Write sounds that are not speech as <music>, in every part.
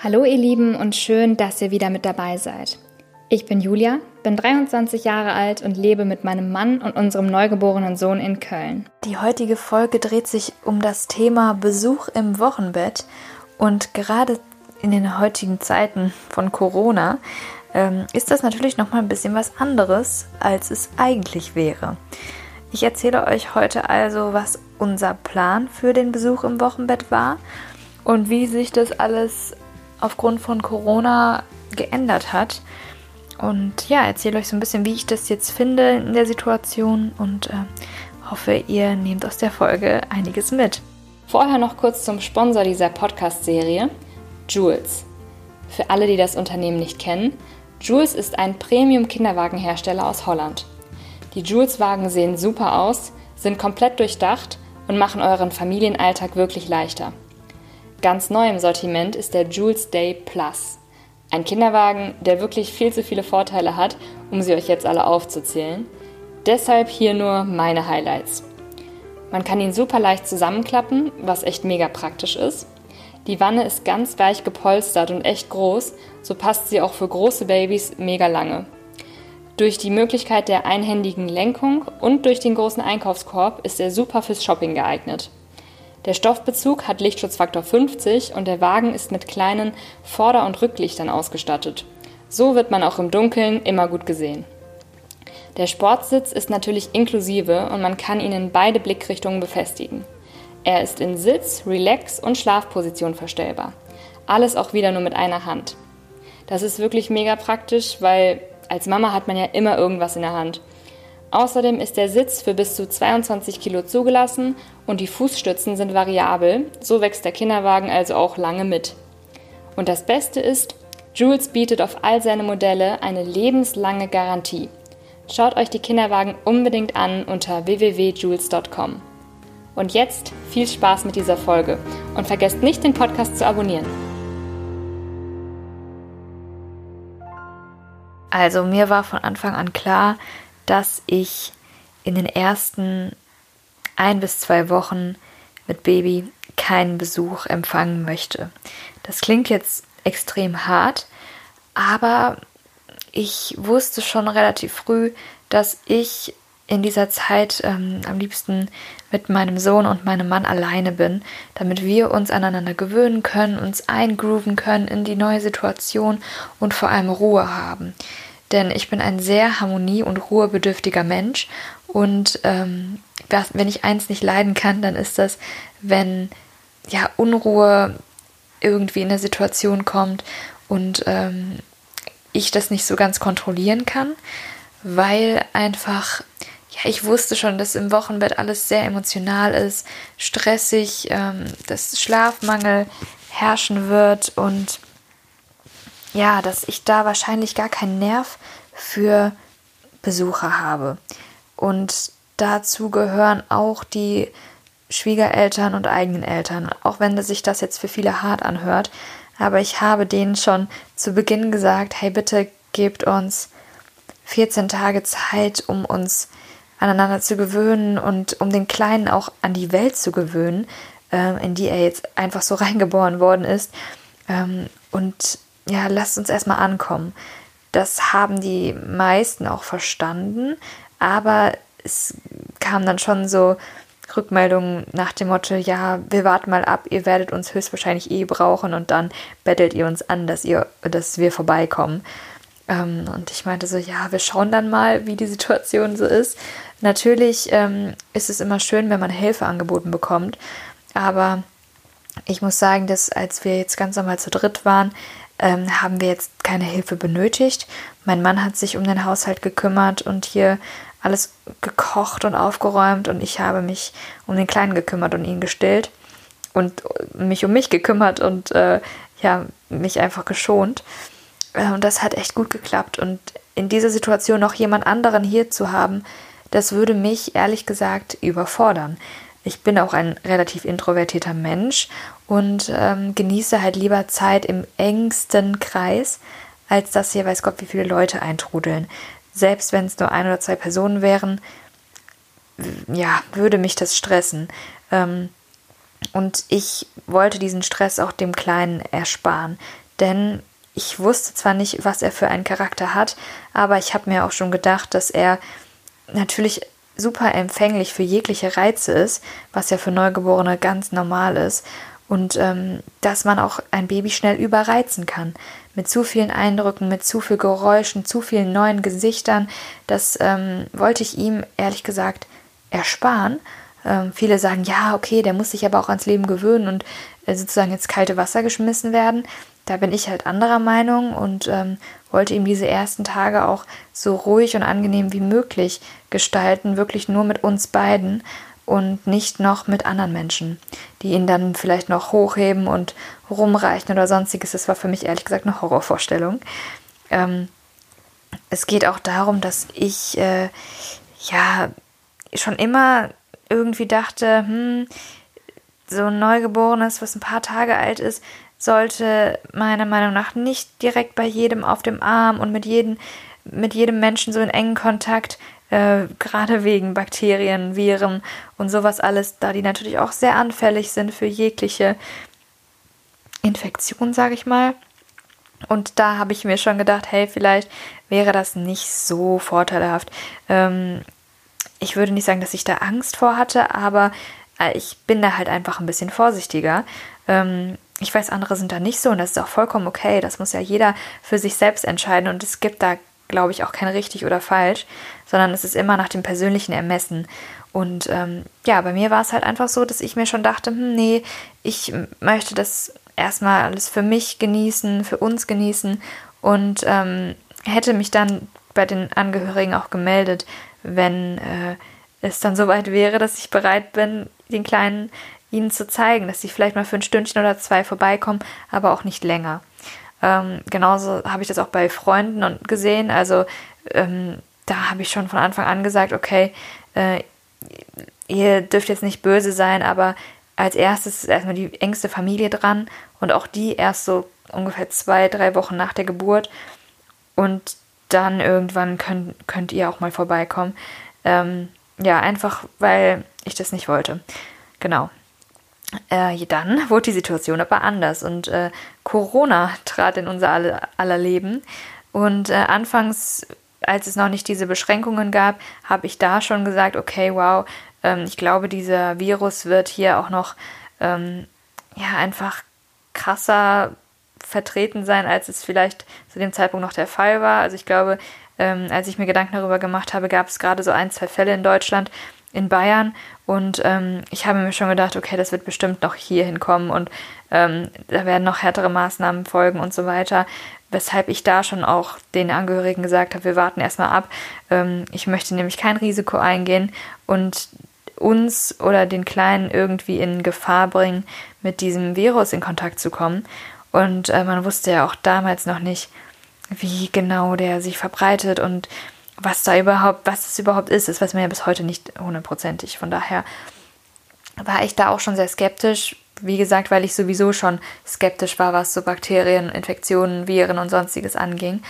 Hallo ihr Lieben und schön, dass ihr wieder mit dabei seid. Ich bin Julia, bin 23 Jahre alt und lebe mit meinem Mann und unserem neugeborenen Sohn in Köln. Die heutige Folge dreht sich um das Thema Besuch im Wochenbett und gerade in den heutigen Zeiten von Corona ähm, ist das natürlich noch mal ein bisschen was anderes, als es eigentlich wäre. Ich erzähle euch heute also, was unser Plan für den Besuch im Wochenbett war und wie sich das alles aufgrund von Corona geändert hat. Und ja, erzähle euch so ein bisschen, wie ich das jetzt finde in der Situation und äh, hoffe, ihr nehmt aus der Folge einiges mit. Vorher noch kurz zum Sponsor dieser Podcast-Serie, Jules. Für alle, die das Unternehmen nicht kennen, Jules ist ein Premium-Kinderwagenhersteller aus Holland. Die Jules-Wagen sehen super aus, sind komplett durchdacht und machen euren Familienalltag wirklich leichter. Ganz neu im Sortiment ist der Jules Day Plus. Ein Kinderwagen, der wirklich viel zu viele Vorteile hat, um sie euch jetzt alle aufzuzählen. Deshalb hier nur meine Highlights. Man kann ihn super leicht zusammenklappen, was echt mega praktisch ist. Die Wanne ist ganz weich gepolstert und echt groß, so passt sie auch für große Babys mega lange. Durch die Möglichkeit der einhändigen Lenkung und durch den großen Einkaufskorb ist er super fürs Shopping geeignet. Der Stoffbezug hat Lichtschutzfaktor 50 und der Wagen ist mit kleinen Vorder- und Rücklichtern ausgestattet. So wird man auch im Dunkeln immer gut gesehen. Der Sportsitz ist natürlich inklusive und man kann ihn in beide Blickrichtungen befestigen. Er ist in Sitz, Relax und Schlafposition verstellbar. Alles auch wieder nur mit einer Hand. Das ist wirklich mega praktisch, weil als Mama hat man ja immer irgendwas in der Hand. Außerdem ist der Sitz für bis zu 22 Kilo zugelassen und die Fußstützen sind variabel, so wächst der Kinderwagen also auch lange mit. Und das Beste ist, Jules bietet auf all seine Modelle eine lebenslange Garantie. Schaut euch die Kinderwagen unbedingt an unter www.jules.com. Und jetzt viel Spaß mit dieser Folge und vergesst nicht, den Podcast zu abonnieren. Also mir war von Anfang an klar, dass ich in den ersten ein bis zwei Wochen mit Baby keinen Besuch empfangen möchte. Das klingt jetzt extrem hart, aber ich wusste schon relativ früh, dass ich in dieser Zeit ähm, am liebsten mit meinem Sohn und meinem Mann alleine bin, damit wir uns aneinander gewöhnen können, uns eingrooven können in die neue Situation und vor allem Ruhe haben denn ich bin ein sehr harmonie- und ruhebedürftiger Mensch. Und ähm, wenn ich eins nicht leiden kann, dann ist das, wenn ja Unruhe irgendwie in der Situation kommt und ähm, ich das nicht so ganz kontrollieren kann, weil einfach ja, ich wusste schon, dass im Wochenbett alles sehr emotional ist, stressig, ähm, dass Schlafmangel herrschen wird und ja, dass ich da wahrscheinlich gar keinen Nerv für Besucher habe. Und dazu gehören auch die Schwiegereltern und eigenen Eltern, auch wenn sich das jetzt für viele hart anhört. Aber ich habe denen schon zu Beginn gesagt, hey bitte gebt uns 14 Tage Zeit, um uns aneinander zu gewöhnen und um den Kleinen auch an die Welt zu gewöhnen, äh, in die er jetzt einfach so <laughs> reingeboren worden ist. Ähm, und ja, lasst uns erstmal ankommen. Das haben die meisten auch verstanden, aber es kam dann schon so Rückmeldungen nach dem Motto, ja, wir warten mal ab, ihr werdet uns höchstwahrscheinlich eh brauchen und dann bettelt ihr uns an, dass ihr, dass wir vorbeikommen. Ähm, und ich meinte so, ja, wir schauen dann mal, wie die Situation so ist. Natürlich ähm, ist es immer schön, wenn man Hilfe angeboten bekommt, aber ich muss sagen, dass als wir jetzt ganz normal zu dritt waren, ähm, haben wir jetzt keine Hilfe benötigt. Mein Mann hat sich um den Haushalt gekümmert und hier alles gekocht und aufgeräumt und ich habe mich um den Kleinen gekümmert und ihn gestillt und mich um mich gekümmert und äh, ja, mich einfach geschont. Äh, und das hat echt gut geklappt. Und in dieser Situation noch jemand anderen hier zu haben, das würde mich ehrlich gesagt überfordern. Ich bin auch ein relativ introvertierter Mensch und ähm, genieße halt lieber Zeit im engsten Kreis, als dass hier weiß Gott, wie viele Leute eintrudeln. Selbst wenn es nur ein oder zwei Personen wären, ja, würde mich das stressen. Ähm, und ich wollte diesen Stress auch dem Kleinen ersparen. denn ich wusste zwar nicht, was er für einen Charakter hat, aber ich habe mir auch schon gedacht, dass er natürlich super empfänglich für jegliche Reize ist, was ja für Neugeborene ganz normal ist. Und ähm, dass man auch ein Baby schnell überreizen kann. Mit zu vielen Eindrücken, mit zu viel Geräuschen, zu vielen neuen Gesichtern. Das ähm, wollte ich ihm ehrlich gesagt ersparen. Ähm, viele sagen, ja, okay, der muss sich aber auch ans Leben gewöhnen und äh, sozusagen ins kalte Wasser geschmissen werden. Da bin ich halt anderer Meinung und ähm, wollte ihm diese ersten Tage auch so ruhig und angenehm wie möglich gestalten, wirklich nur mit uns beiden und nicht noch mit anderen Menschen, die ihn dann vielleicht noch hochheben und rumreichen oder sonstiges. Das war für mich ehrlich gesagt eine Horrorvorstellung. Ähm, es geht auch darum, dass ich äh, ja schon immer irgendwie dachte, hm, so ein Neugeborenes, was ein paar Tage alt ist, sollte meiner Meinung nach nicht direkt bei jedem auf dem Arm und mit jedem, mit jedem Menschen so in engen Kontakt, äh, gerade wegen Bakterien, Viren und sowas alles, da die natürlich auch sehr anfällig sind für jegliche Infektion, sage ich mal. Und da habe ich mir schon gedacht, hey, vielleicht wäre das nicht so vorteilhaft. Ähm, ich würde nicht sagen, dass ich da Angst vor hatte, aber äh, ich bin da halt einfach ein bisschen vorsichtiger. Ähm, ich weiß, andere sind da nicht so und das ist auch vollkommen okay. Das muss ja jeder für sich selbst entscheiden und es gibt da, glaube ich, auch kein richtig oder falsch, sondern es ist immer nach dem persönlichen Ermessen. Und ähm, ja, bei mir war es halt einfach so, dass ich mir schon dachte, hm, nee, ich möchte das erstmal alles für mich genießen, für uns genießen und ähm, hätte mich dann bei den Angehörigen auch gemeldet, wenn äh, es dann soweit wäre, dass ich bereit bin, den Kleinen ihnen zu zeigen, dass sie vielleicht mal für ein Stündchen oder zwei vorbeikommen, aber auch nicht länger. Ähm, genauso habe ich das auch bei Freunden gesehen. Also ähm, da habe ich schon von Anfang an gesagt, okay, äh, ihr dürft jetzt nicht böse sein, aber als erstes ist erstmal die engste Familie dran und auch die erst so ungefähr zwei, drei Wochen nach der Geburt. Und dann irgendwann könnt, könnt ihr auch mal vorbeikommen. Ähm, ja, einfach weil ich das nicht wollte. Genau. Äh, dann wurde die Situation aber anders und äh, Corona trat in unser aller, aller Leben. Und äh, anfangs, als es noch nicht diese Beschränkungen gab, habe ich da schon gesagt, okay, wow, ähm, ich glaube, dieser Virus wird hier auch noch ähm, ja einfach krasser vertreten sein, als es vielleicht zu dem Zeitpunkt noch der Fall war. Also ich glaube, ähm, als ich mir Gedanken darüber gemacht habe, gab es gerade so ein, zwei Fälle in Deutschland, in Bayern und ähm, ich habe mir schon gedacht, okay, das wird bestimmt noch hier hinkommen und ähm, da werden noch härtere Maßnahmen folgen und so weiter. Weshalb ich da schon auch den Angehörigen gesagt habe, wir warten erstmal ab. Ähm, ich möchte nämlich kein Risiko eingehen und uns oder den Kleinen irgendwie in Gefahr bringen, mit diesem Virus in Kontakt zu kommen. Und äh, man wusste ja auch damals noch nicht, wie genau der sich verbreitet und was da überhaupt, was das überhaupt ist, das weiß man ja bis heute nicht hundertprozentig. Von daher war ich da auch schon sehr skeptisch. Wie gesagt, weil ich sowieso schon skeptisch war, was so Bakterien, Infektionen, Viren und sonstiges anging.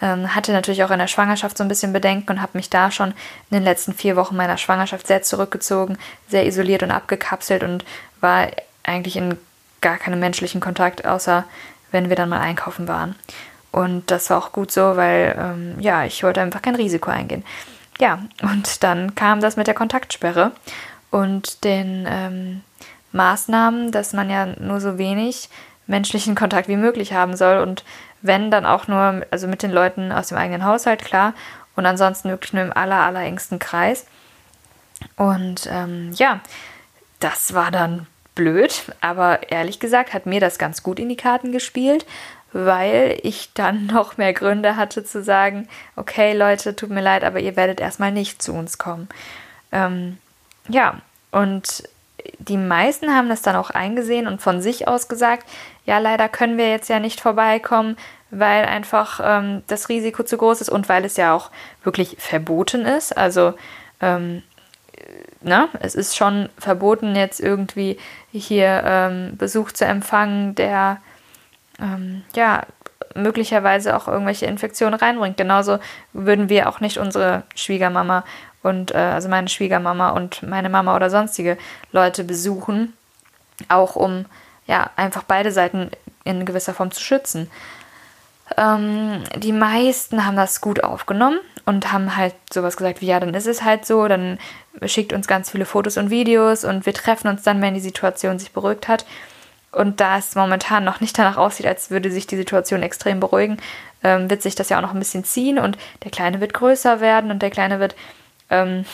Ähm, hatte natürlich auch in der Schwangerschaft so ein bisschen Bedenken und habe mich da schon in den letzten vier Wochen meiner Schwangerschaft sehr zurückgezogen, sehr isoliert und abgekapselt und war eigentlich in gar keinem menschlichen Kontakt, außer wenn wir dann mal einkaufen waren. Und das war auch gut so, weil ähm, ja, ich wollte einfach kein Risiko eingehen. Ja, und dann kam das mit der Kontaktsperre und den ähm, Maßnahmen, dass man ja nur so wenig menschlichen Kontakt wie möglich haben soll und wenn dann auch nur, also mit den Leuten aus dem eigenen Haushalt, klar, und ansonsten wirklich nur im aller, allerengsten Kreis. Und ähm, ja, das war dann blöd, aber ehrlich gesagt hat mir das ganz gut in die Karten gespielt, weil ich dann <laughs> noch mehr Gründe hatte zu sagen, okay Leute, tut mir leid, aber ihr werdet erstmal nicht zu uns kommen. Ähm, ja, und die meisten haben das dann auch eingesehen und von sich aus gesagt, ja, leider können wir jetzt ja nicht vorbeikommen, weil einfach ähm, das Risiko zu groß ist und weil es ja auch wirklich verboten ist. Also ähm, ne, es ist schon verboten, jetzt irgendwie hier ähm, Besuch zu empfangen, der ähm, ja möglicherweise auch irgendwelche Infektionen reinbringt. Genauso würden wir auch nicht unsere Schwiegermama und äh, also meine Schwiegermama und meine Mama oder sonstige Leute besuchen, auch um ja einfach beide Seiten in gewisser Form zu schützen. Ähm, die meisten haben das gut aufgenommen und haben halt sowas gesagt wie, ja, dann ist es halt so, dann schickt uns ganz viele Fotos und Videos und wir treffen uns dann, wenn die Situation sich beruhigt hat. Und da es momentan noch nicht danach aussieht, als würde sich die Situation extrem beruhigen, ähm, wird sich das ja auch noch ein bisschen ziehen und der Kleine wird größer werden und der Kleine wird ähm,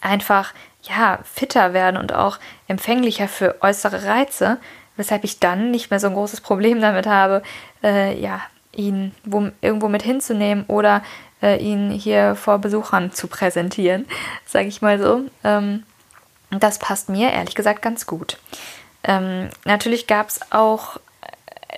einfach ja fitter werden und auch empfänglicher für äußere Reize, weshalb ich dann nicht mehr so ein großes Problem damit habe, äh, ja ihn wo, irgendwo mit hinzunehmen oder äh, ihn hier vor Besuchern zu präsentieren, <laughs> sage ich mal so. Ähm, das passt mir ehrlich gesagt ganz gut. Ähm, natürlich gab es auch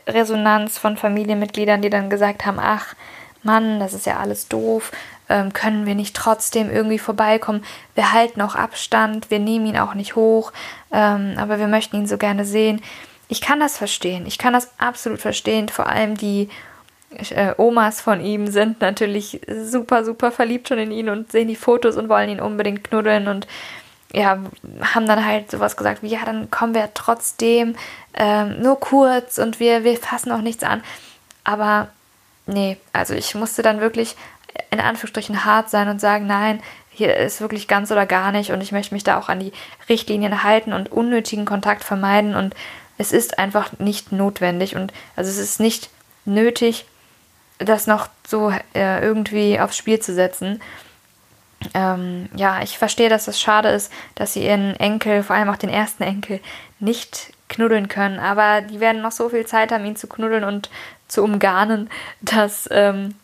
Resonanz von Familienmitgliedern, die dann gesagt haben, ach Mann, das ist ja alles doof, ähm, können wir nicht trotzdem irgendwie vorbeikommen? Wir halten auch Abstand, wir nehmen ihn auch nicht hoch, ähm, aber wir möchten ihn so gerne sehen. Ich kann das verstehen, ich kann das absolut verstehen, vor allem die äh, Omas von ihm sind natürlich super, super verliebt schon in ihn und sehen die Fotos und wollen ihn unbedingt knuddeln und ja, haben dann halt sowas gesagt wie, ja, dann kommen wir trotzdem ähm, nur kurz und wir, wir fassen auch nichts an. Aber nee, also ich musste dann wirklich in Anführungsstrichen hart sein und sagen, nein, hier ist wirklich ganz oder gar nicht und ich möchte mich da auch an die Richtlinien halten und unnötigen Kontakt vermeiden und es ist einfach nicht notwendig und also es ist nicht nötig, das noch so äh, irgendwie aufs Spiel zu setzen. Ähm, ja, ich verstehe, dass es schade ist, dass sie ihren Enkel, vor allem auch den ersten Enkel, nicht knuddeln können. Aber die werden noch so viel Zeit haben, ihn zu knuddeln und zu umgarnen, <laughs> dass, ähm,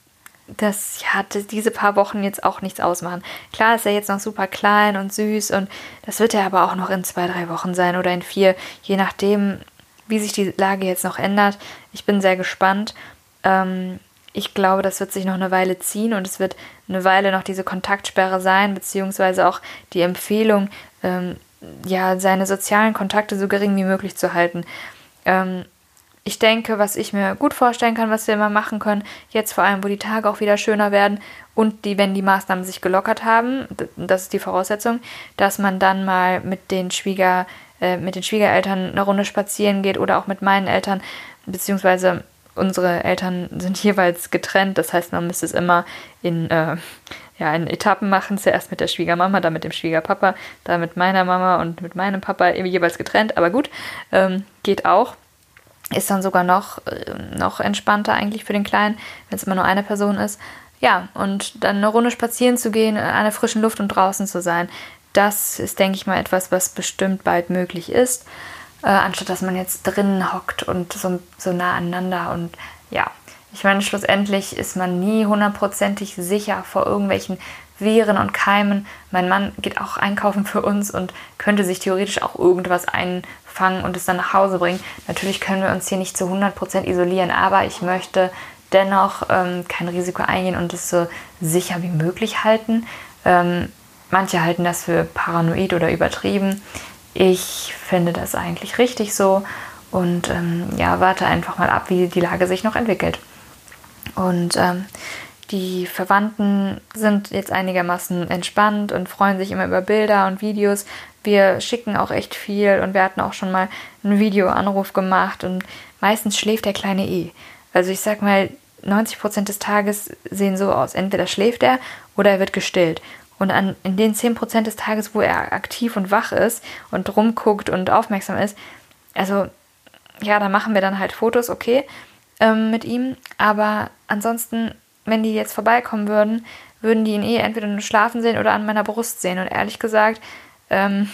dass ja, diese paar Wochen jetzt auch nichts ausmachen. Klar ist er jetzt noch super klein und süß und das wird er aber auch noch in zwei, drei Wochen sein oder in vier, je nachdem, wie sich die Lage jetzt noch ändert. Ich bin sehr gespannt. Ähm, ich glaube, das wird sich noch eine Weile ziehen und es wird eine Weile noch diese Kontaktsperre sein, beziehungsweise auch die Empfehlung, ähm, ja, seine sozialen Kontakte so gering wie möglich zu halten. Ähm, ich denke, was ich mir gut vorstellen kann, was wir immer machen können, jetzt vor allem, wo die Tage auch wieder schöner werden und die, wenn die Maßnahmen sich gelockert haben, das ist die Voraussetzung, dass man dann mal mit den Schwieger, äh, mit den Schwiegereltern eine Runde spazieren geht oder auch mit meinen Eltern, beziehungsweise unsere Eltern sind jeweils getrennt, das heißt, man müsste es immer in, äh, ja, in Etappen machen. Zuerst mit der Schwiegermama, dann mit dem Schwiegerpapa, dann mit meiner Mama und mit meinem Papa jeweils getrennt, aber gut, ähm, geht auch. Ist dann sogar noch, äh, noch entspannter eigentlich für den Kleinen, wenn es immer nur eine Person ist. Ja, und dann eine Runde spazieren zu gehen, an der frischen Luft und draußen zu sein, das ist, denke ich mal, etwas, was bestimmt bald möglich ist äh, anstatt dass man jetzt drinnen hockt und so, so nah aneinander. Und ja, ich meine, schlussendlich ist man nie hundertprozentig sicher vor irgendwelchen Viren und Keimen. Mein Mann geht auch einkaufen für uns und könnte sich theoretisch auch irgendwas einfangen und es dann nach Hause bringen. Natürlich können wir uns hier nicht zu 100% isolieren, aber ich möchte dennoch ähm, kein Risiko eingehen und es so sicher wie möglich halten. Ähm, manche halten das für paranoid oder übertrieben. Ich finde das eigentlich richtig so und ähm, ja, warte einfach mal ab, wie die Lage sich noch entwickelt. Und ähm, die Verwandten sind jetzt einigermaßen entspannt und freuen sich immer über Bilder und Videos. Wir schicken auch echt viel und wir hatten auch schon mal einen Videoanruf gemacht und meistens schläft der Kleine eh. Also ich sag mal, 90 Prozent des Tages sehen so aus. Entweder schläft er oder er wird gestillt. Und an, in den 10% des Tages, wo er aktiv und wach ist und rumguckt und aufmerksam ist, also ja, da machen wir dann halt Fotos, okay, ähm, mit ihm. Aber ansonsten, wenn die jetzt vorbeikommen würden, würden die ihn eh entweder nur schlafen sehen oder an meiner Brust sehen. Und ehrlich gesagt, ähm,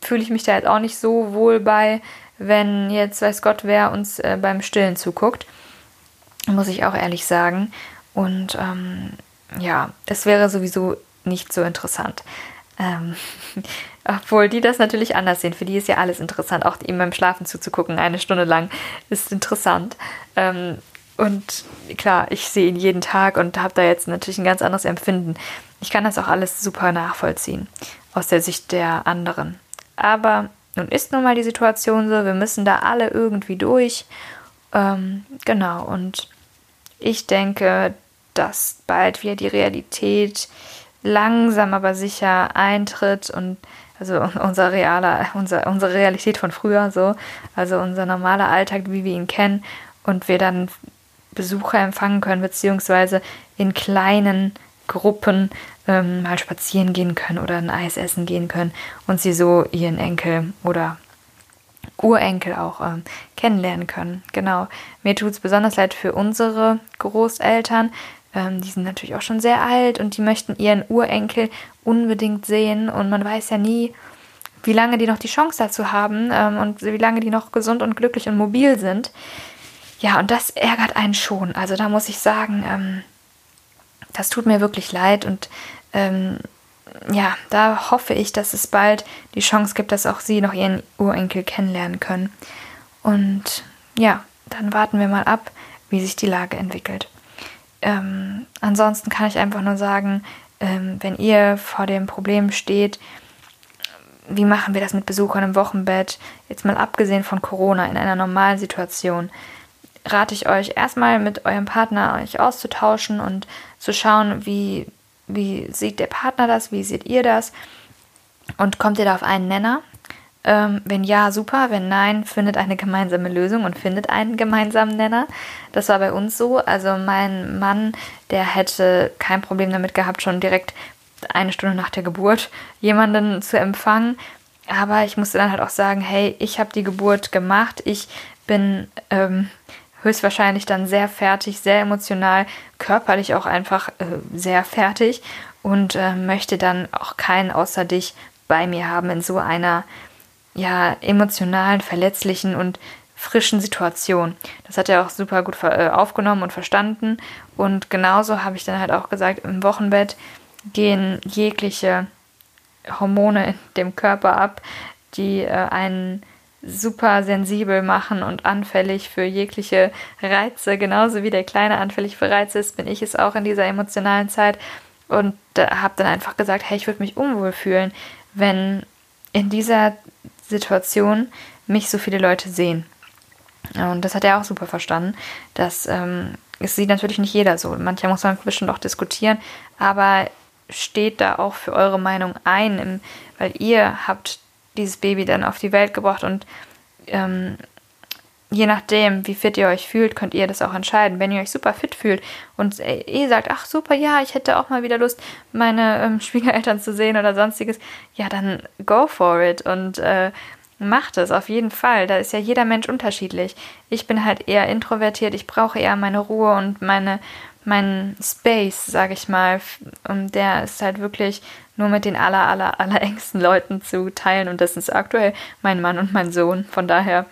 fühle ich mich da jetzt auch nicht so wohl bei, wenn jetzt weiß Gott wer uns äh, beim Stillen zuguckt. Muss ich auch ehrlich sagen. Und ähm, ja, es wäre sowieso nicht so interessant. Ähm, <laughs> obwohl die das natürlich anders sehen. Für die ist ja alles interessant. Auch ihm beim Schlafen zuzugucken, eine Stunde lang, ist interessant. Ähm, und klar, ich sehe ihn jeden Tag und habe da jetzt natürlich ein ganz anderes Empfinden. Ich kann das auch alles super nachvollziehen aus der Sicht der anderen. Aber nun ist nun mal die Situation so, wir müssen da alle irgendwie durch. Ähm, genau, und ich denke, dass bald wieder die Realität langsam aber sicher eintritt und also <laughs> unser realer, unser, unsere Realität von früher so, also unser normaler Alltag, wie wir ihn kennen und wir dann Besucher empfangen können, beziehungsweise in kleinen Gruppen ähm, mal spazieren gehen können oder ein Eis essen gehen können und sie so ihren Enkel oder Urenkel auch ähm, kennenlernen können. Genau. Mir tut es besonders leid für unsere Großeltern. Ähm, die sind natürlich auch schon sehr alt und die möchten ihren Urenkel unbedingt sehen und man weiß ja nie, wie lange die noch die Chance dazu haben ähm, und wie lange die noch gesund und glücklich und mobil sind. Ja, und das ärgert einen schon. Also da muss ich sagen, ähm, das tut mir wirklich leid und ähm, ja, da hoffe ich, dass es bald die Chance gibt, dass auch sie noch ihren Urenkel kennenlernen können. Und ja, dann warten wir mal ab, wie sich die Lage entwickelt. Ähm, ansonsten kann ich einfach nur sagen, ähm, wenn ihr vor dem Problem steht, wie machen wir das mit Besuchern im Wochenbett, jetzt mal abgesehen von Corona in einer normalen Situation, rate ich euch erstmal mit eurem Partner euch auszutauschen und zu schauen, wie, wie sieht der Partner das, wie seht ihr das und kommt ihr da auf einen Nenner? Ähm, wenn ja, super. Wenn nein, findet eine gemeinsame Lösung und findet einen gemeinsamen Nenner. Das war bei uns so. Also mein Mann, der hätte kein Problem damit gehabt, schon direkt eine Stunde nach der Geburt jemanden zu empfangen. Aber ich musste dann halt auch sagen, hey, ich habe die Geburt gemacht. Ich bin ähm, höchstwahrscheinlich dann sehr fertig, sehr emotional, körperlich auch einfach äh, sehr fertig und äh, möchte dann auch keinen außer dich bei mir haben in so einer ja emotionalen, verletzlichen und frischen Situation. Das hat er auch super gut äh, aufgenommen und verstanden. Und genauso habe ich dann halt auch gesagt, im Wochenbett gehen jegliche Hormone in dem Körper ab, die äh, einen super sensibel machen und anfällig für jegliche Reize. Genauso wie der Kleine anfällig für Reize ist, bin ich es auch in dieser emotionalen Zeit. Und äh, habe dann einfach gesagt, hey, ich würde mich unwohl fühlen, wenn in dieser Situation mich so viele Leute sehen. Und das hat er auch super verstanden. Das ähm, sieht natürlich nicht jeder so. Mancher muss man bestimmt auch diskutieren, aber steht da auch für eure Meinung ein, weil ihr habt dieses Baby dann auf die Welt gebracht und ähm, je nachdem, wie fit ihr euch fühlt, könnt ihr das auch entscheiden. Wenn ihr euch super fit fühlt und ihr sagt, ach super, ja, ich hätte auch mal wieder Lust, meine ähm, <laughs> Schwiegereltern zu sehen oder sonstiges, ja, dann go for it und äh, macht es auf jeden Fall. Da ist ja jeder Mensch unterschiedlich. Ich bin halt eher introvertiert, ich brauche eher meine Ruhe und meine mein Space, sage ich mal, und der ist halt wirklich nur mit den aller, aller, <laughs> aller engsten Leuten zu teilen und das ist aktuell mein Mann und mein Sohn. Von daher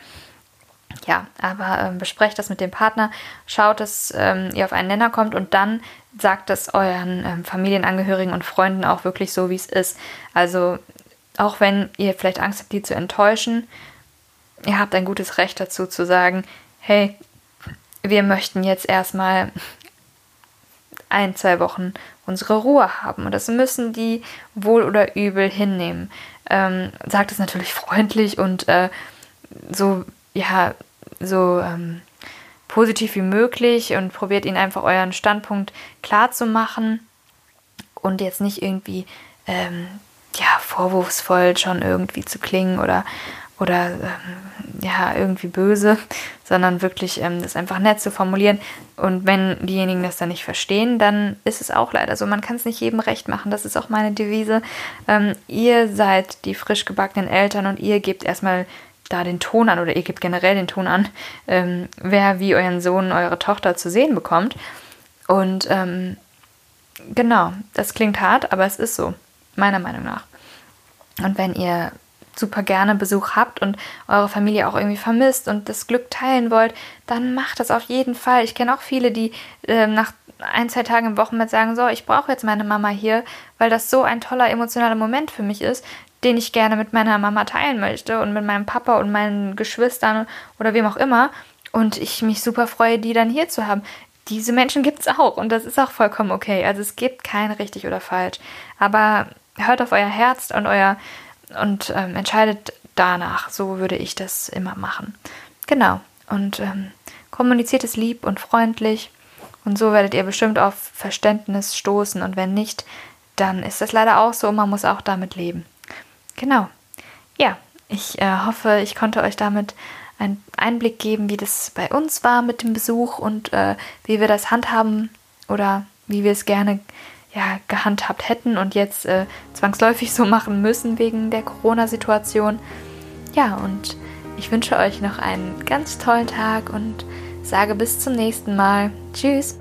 ja, aber ähm, besprecht das mit dem Partner, schaut, dass ähm, ihr auf einen Nenner kommt und dann sagt es euren ähm, Familienangehörigen und Freunden auch wirklich so, wie es ist. Also auch wenn ihr vielleicht Angst habt, die zu enttäuschen, ihr habt ein gutes Recht dazu zu sagen, hey, wir möchten jetzt erstmal ein, zwei Wochen unsere Ruhe haben. Und das müssen die wohl oder übel hinnehmen. Ähm, sagt es natürlich <laughs> freundlich und äh, so ja, so ähm, positiv wie möglich und probiert ihnen einfach euren Standpunkt klar zu machen und jetzt nicht irgendwie ähm, ja, vorwurfsvoll schon irgendwie zu klingen oder, oder ähm, ja, irgendwie böse, <laughs> sondern wirklich ähm, das einfach nett zu formulieren. Und wenn diejenigen das dann nicht verstehen, dann ist es auch leider so. Man kann es nicht jedem recht machen. Das ist auch meine Devise. Ähm, ihr seid die frisch gebackenen Eltern und ihr gebt erstmal da den Ton an oder ihr gebt generell den Ton an, ähm, wer wie euren Sohn, eure Tochter zu sehen bekommt. Und ähm, genau, das klingt hart, aber es ist so, meiner Meinung nach. Und wenn ihr super gerne Besuch habt und eure Familie auch irgendwie vermisst und das Glück teilen wollt, dann macht das auf jeden Fall. Ich kenne auch viele, die äh, nach ein, zwei Tagen im Wochenbett sagen, so, ich brauche jetzt meine Mama hier, weil das so ein toller emotionaler Moment für mich ist, den ich gerne mit meiner Mama teilen möchte und mit meinem Papa und meinen Geschwistern oder wem auch immer. Und ich mich super freue, die dann hier zu haben. Diese Menschen gibt es auch und das ist auch vollkommen okay. Also es gibt kein richtig oder falsch. Aber hört auf euer Herz und euer und ähm, entscheidet danach. So würde ich das immer machen. Genau. Und ähm, kommuniziert es lieb und freundlich. Und so werdet ihr bestimmt auf Verständnis stoßen. Und wenn nicht, dann ist das leider auch so. Man muss auch damit leben. Genau. Ja, ich äh, hoffe, ich konnte euch damit einen Einblick geben, wie das bei uns war mit dem Besuch und äh, wie wir das handhaben oder wie wir es gerne ja, gehandhabt hätten und jetzt äh, zwangsläufig so machen müssen wegen der Corona-Situation. Ja, und ich wünsche euch noch einen ganz tollen Tag und sage bis zum nächsten Mal. Tschüss.